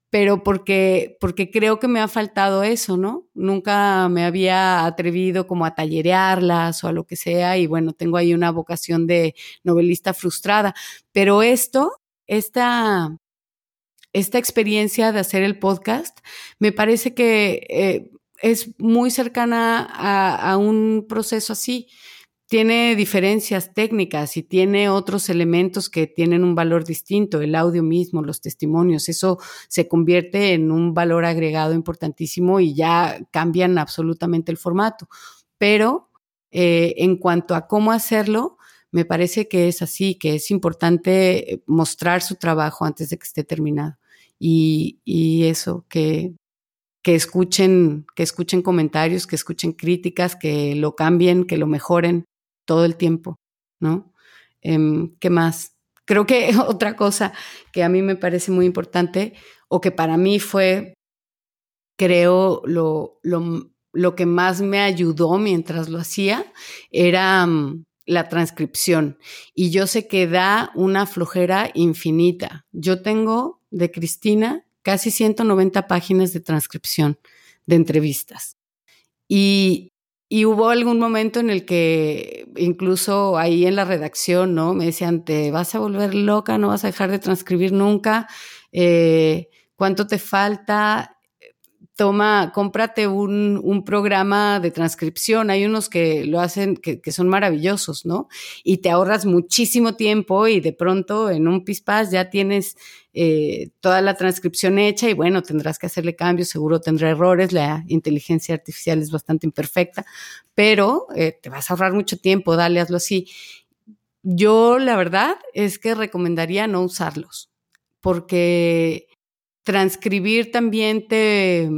pero porque, porque creo que me ha faltado eso, ¿no? Nunca me había atrevido como a tallerearlas o a lo que sea, y bueno, tengo ahí una vocación de novelista frustrada, pero esto, esta, esta experiencia de hacer el podcast, me parece que eh, es muy cercana a, a un proceso así tiene diferencias técnicas y tiene otros elementos que tienen un valor distinto, el audio mismo, los testimonios, eso se convierte en un valor agregado importantísimo y ya cambian absolutamente el formato. Pero eh, en cuanto a cómo hacerlo, me parece que es así, que es importante mostrar su trabajo antes de que esté terminado. Y, y eso, que, que escuchen, que escuchen comentarios, que escuchen críticas, que lo cambien, que lo mejoren todo el tiempo, ¿no? Eh, ¿Qué más? Creo que [laughs] otra cosa que a mí me parece muy importante o que para mí fue, creo, lo, lo, lo que más me ayudó mientras lo hacía era um, la transcripción. Y yo sé que da una flojera infinita. Yo tengo de Cristina casi 190 páginas de transcripción de entrevistas. Y y hubo algún momento en el que incluso ahí en la redacción, ¿no? Me decían, te vas a volver loca, no vas a dejar de transcribir nunca, eh, ¿cuánto te falta? Toma, cómprate un, un, programa de transcripción. Hay unos que lo hacen, que, que, son maravillosos, ¿no? Y te ahorras muchísimo tiempo y de pronto en un pispás ya tienes eh, toda la transcripción hecha y bueno, tendrás que hacerle cambios, seguro tendrá errores, la inteligencia artificial es bastante imperfecta, pero eh, te vas a ahorrar mucho tiempo, dale, hazlo así. Yo la verdad es que recomendaría no usarlos, porque transcribir también te...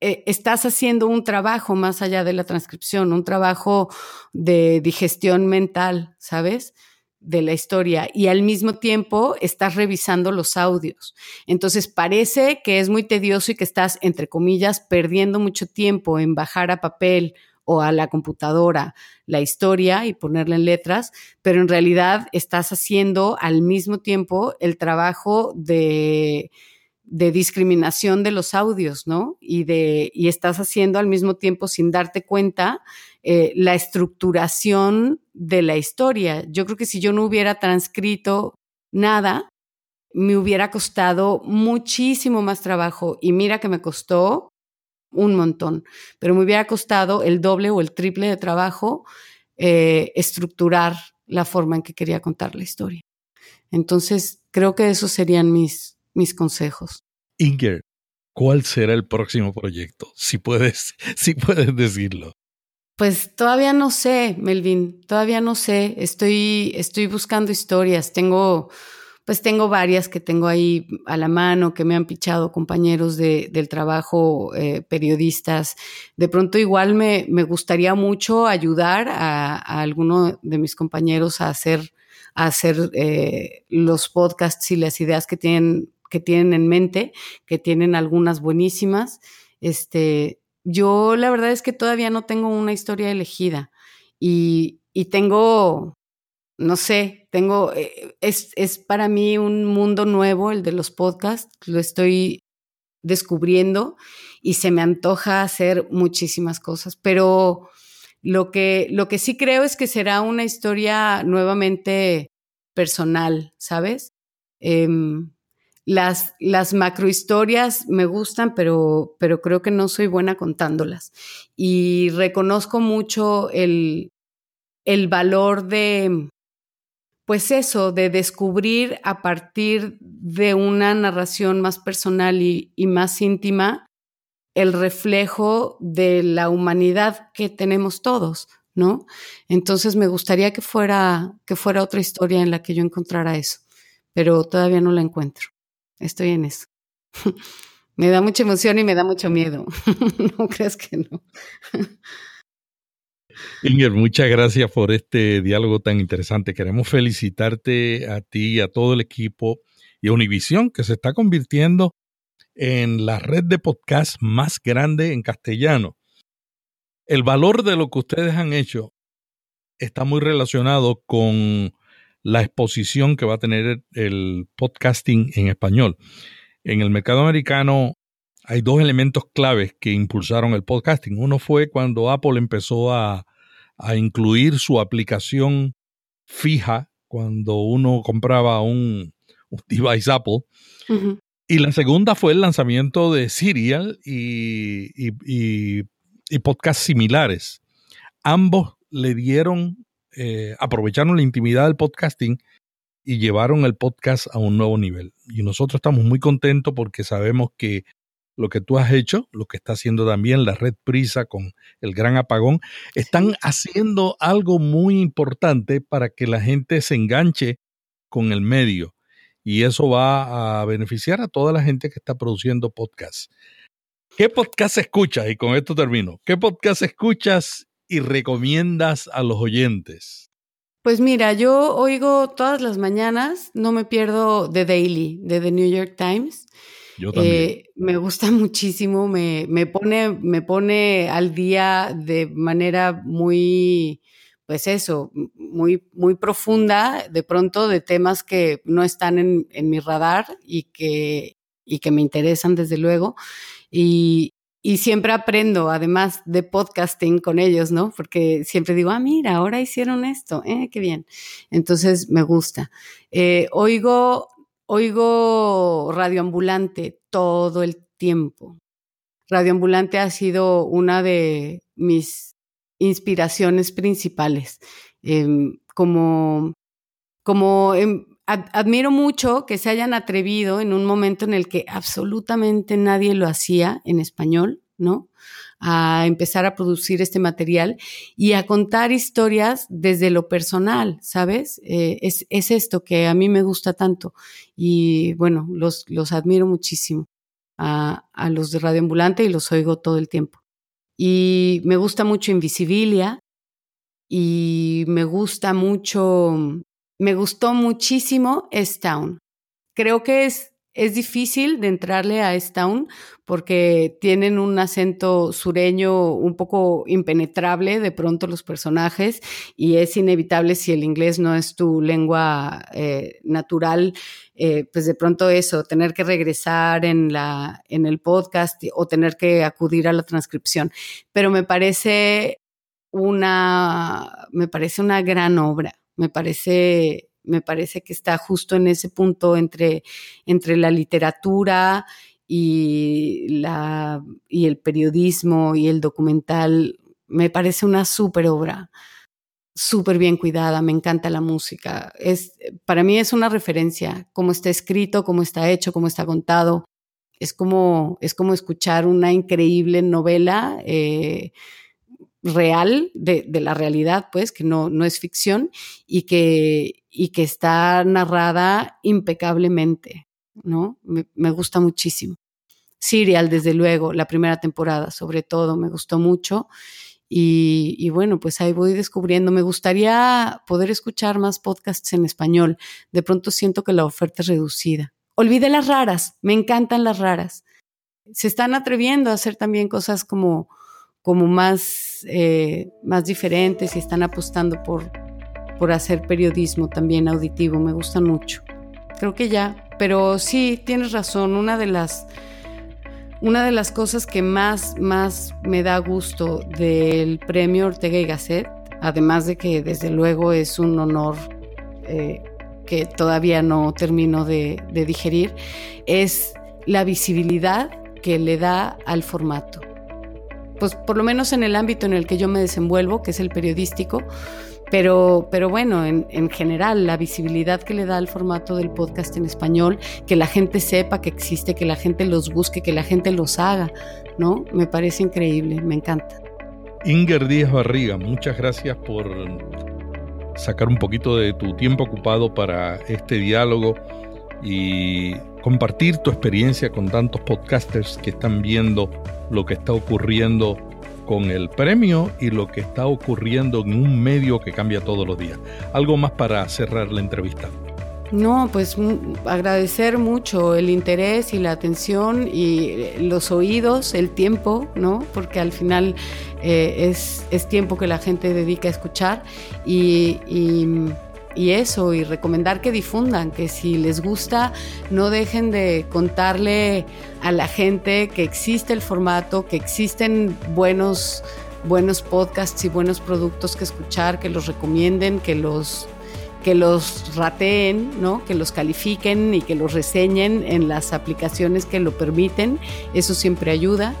Eh, estás haciendo un trabajo más allá de la transcripción, un trabajo de digestión mental, ¿sabes? de la historia y al mismo tiempo estás revisando los audios. Entonces parece que es muy tedioso y que estás, entre comillas, perdiendo mucho tiempo en bajar a papel o a la computadora la historia y ponerla en letras, pero en realidad estás haciendo al mismo tiempo el trabajo de, de discriminación de los audios, ¿no? Y, de, y estás haciendo al mismo tiempo, sin darte cuenta, eh, la estructuración de la historia. Yo creo que si yo no hubiera transcrito nada, me hubiera costado muchísimo más trabajo y mira que me costó un montón, pero me hubiera costado el doble o el triple de trabajo eh, estructurar la forma en que quería contar la historia. Entonces, creo que esos serían mis, mis consejos. Inger, ¿cuál será el próximo proyecto? Si puedes, [laughs] si puedes decirlo. Pues todavía no sé, Melvin, todavía no sé. Estoy, estoy buscando historias. Tengo pues tengo varias que tengo ahí a la mano, que me han pichado compañeros de, del trabajo, eh, periodistas. De pronto igual me, me gustaría mucho ayudar a, a, alguno de mis compañeros a hacer, a hacer eh, los podcasts y las ideas que tienen, que tienen en mente, que tienen algunas buenísimas. Este, yo la verdad es que todavía no tengo una historia elegida y, y tengo no sé, tengo, eh, es, es para mí un mundo nuevo el de los podcasts, lo estoy descubriendo y se me antoja hacer muchísimas cosas, pero lo que, lo que sí creo es que será una historia nuevamente personal, ¿sabes? Eh, las, macrohistorias me gustan, pero, creo que no soy buena contándolas. Y reconozco mucho el, el valor de, pues eso, de descubrir a partir de una narración más personal y, más íntima el reflejo de la humanidad que tenemos todos, ¿no? Entonces me gustaría que fuera, que fuera otra historia en la que yo encontrara eso, pero todavía no la encuentro. Estoy en eso. [laughs] me da mucha emoción y me da mucho miedo. [laughs] no crees que no. Inger, muchas gracias por este diálogo tan interesante. Queremos felicitarte a ti y a todo el equipo y a Univisión, que se está convirtiendo en la red de podcast más grande en castellano. El valor de lo que ustedes han hecho está muy relacionado con la exposición que va a tener el podcasting en español. En el mercado americano hay dos elementos claves que impulsaron el podcasting. Uno fue cuando Apple empezó a, incluir su aplicación fija cuando uno compraba un, device Apple. Y la segunda fue el lanzamiento de Serial y, y, podcasts similares. Ambos le dieron, eh, aprovecharon la intimidad del podcasting y llevaron el podcast a un nuevo nivel. Y nosotros estamos muy contentos porque sabemos que lo que tú has hecho, lo que está haciendo también la red Prisa con el gran apagón, están haciendo algo muy importante para que la gente se enganche con el medio. Y eso va a beneficiar a toda la gente que está produciendo podcasts. ¿Qué podcast escuchas? Y con esto termino. ¿Qué podcast escuchas y recomiendas a los oyentes? Pues mira, yo oigo todas las mañanas, no me pierdo The Daily, de The New York Times. Yo también. Eh, me gusta [laughs] muchísimo, me, me, pone, me pone al día de manera muy, pues eso, muy, muy profunda, de pronto de temas que no están en, en mi radar y que, y que me interesan desde luego. Y, y siempre aprendo, además de podcasting con ellos, ¿no? Porque siempre digo, ah, mira, ahora hicieron esto, eh, qué bien. Entonces me gusta. Eh, oigo Oigo radioambulante todo el tiempo. Radioambulante ha sido una de mis inspiraciones principales. Em, como como em, admiro mucho que se hayan atrevido en un momento en el que absolutamente nadie lo hacía en español, ¿no? a empezar a producir este material y a contar historias desde lo personal, ¿sabes? Eh, es, es, esto que a mí me gusta tanto y bueno, los, los admiro muchísimo a, a los de Radio Ambulante y los oigo todo el tiempo. Y me gusta mucho Invisibilia y me gusta mucho, me gustó muchísimo S-Town. Creo que es es difícil de entrarle a S-Town porque tienen un acento sureño un poco impenetrable de pronto los personajes y es inevitable si el inglés no es tu lengua eh, natural, eh, pues de pronto eso, tener que regresar en, la, en el podcast o tener que acudir a la transcripción. Pero me parece una, me parece una gran obra, me parece me parece que está justo en ese punto entre, entre la literatura y, la, y el periodismo y el documental. Me parece una súper obra, súper bien cuidada, me encanta la música. Es, para mí es una referencia, cómo está escrito, cómo está hecho, cómo está contado. Es como, es como escuchar una increíble novela. Eh, real de, la realidad, pues, que no, no es ficción y que, y que está narrada impecablemente, ¿no? Me, gusta muchísimo. Serial, desde luego, la primera temporada, sobre todo, me gustó mucho. Y, y, bueno, pues ahí voy descubriendo. Me gustaría poder escuchar más podcasts en español. De pronto siento que la oferta es reducida. Olvide las raras, me encantan las raras. Se están atreviendo a hacer también cosas como como más, eh, más diferentes y están apostando por, por hacer periodismo también auditivo. Me gustan mucho. Creo que ya, pero sí, tienes razón. Una de las, una de las cosas que más, más me da gusto del premio Ortega y Gasset, además de que desde luego es un honor eh, que todavía no termino de digerir, es la visibilidad que le da al formato pues por lo menos en el ámbito en el que yo me desenvuelvo, que es el periodístico, pero, pero bueno, en, en, general, la visibilidad que le da al formato del podcast en español, que la gente sepa que existe, que la gente los busque, que la gente los haga, ¿no? Me parece increíble, me encanta. Inger Díaz Barriga, muchas gracias por sacar un poquito de tu tiempo ocupado para este diálogo y compartir tu experiencia con tantos podcasters que están viendo lo que está ocurriendo con el premio y lo que está ocurriendo en un medio que cambia todos los días. Algo más para cerrar la entrevista. No, pues agradecer mucho el interés y la atención y eh, los oídos, el tiempo, ¿no? Porque al final eh, es, es, tiempo que la gente dedica a escuchar y y eso, y recomendar que difundan, que si les gusta, no dejen de contarle a la gente que existe el formato, que existen buenos, buenos podcasts y buenos productos que escuchar, que los recomienden, que los que los rateen, ¿no? que los califiquen y que los reseñen en las aplicaciones que lo permiten. Eso siempre ayuda.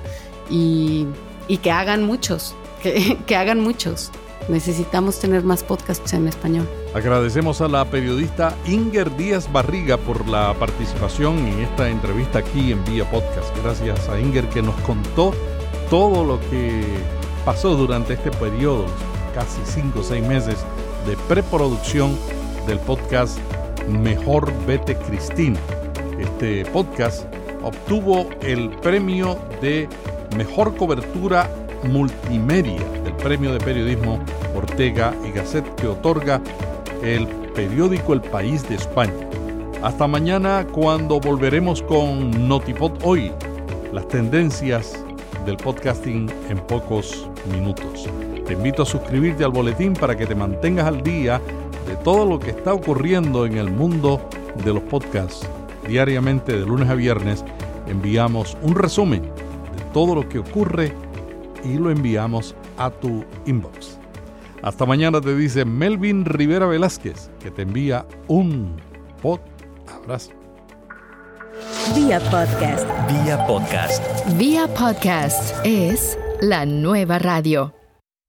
Y, y que hagan muchos, que, [laughs] que hagan muchos. Necesitamos tener más podcasts en español. Agradecemos a la periodista Inger Díaz Barriga por la participación en esta entrevista aquí en Vía Podcast. Gracias a Inger que nos contó todo lo que pasó durante este periodo, casi cinco o seis meses de preproducción del podcast Mejor Vete Cristina. Este podcast obtuvo el premio de Mejor Cobertura Multimedia del Premio de Periodismo Ortega y Gasset que otorga el periódico El País de España. Hasta mañana cuando volveremos con Notipod Hoy, las tendencias del podcasting en pocos minutos. Te invito a suscribirte al boletín para que te mantengas al día de todo lo que está ocurriendo en el mundo de los podcasts. Diariamente de lunes a viernes enviamos un resumen de todo lo que ocurre y lo enviamos a tu inbox. Hasta mañana te dice Melvin Rivera Velázquez, que te envía un pod abrazo. Vía podcast. Vía podcast. Vía podcast es la nueva radio.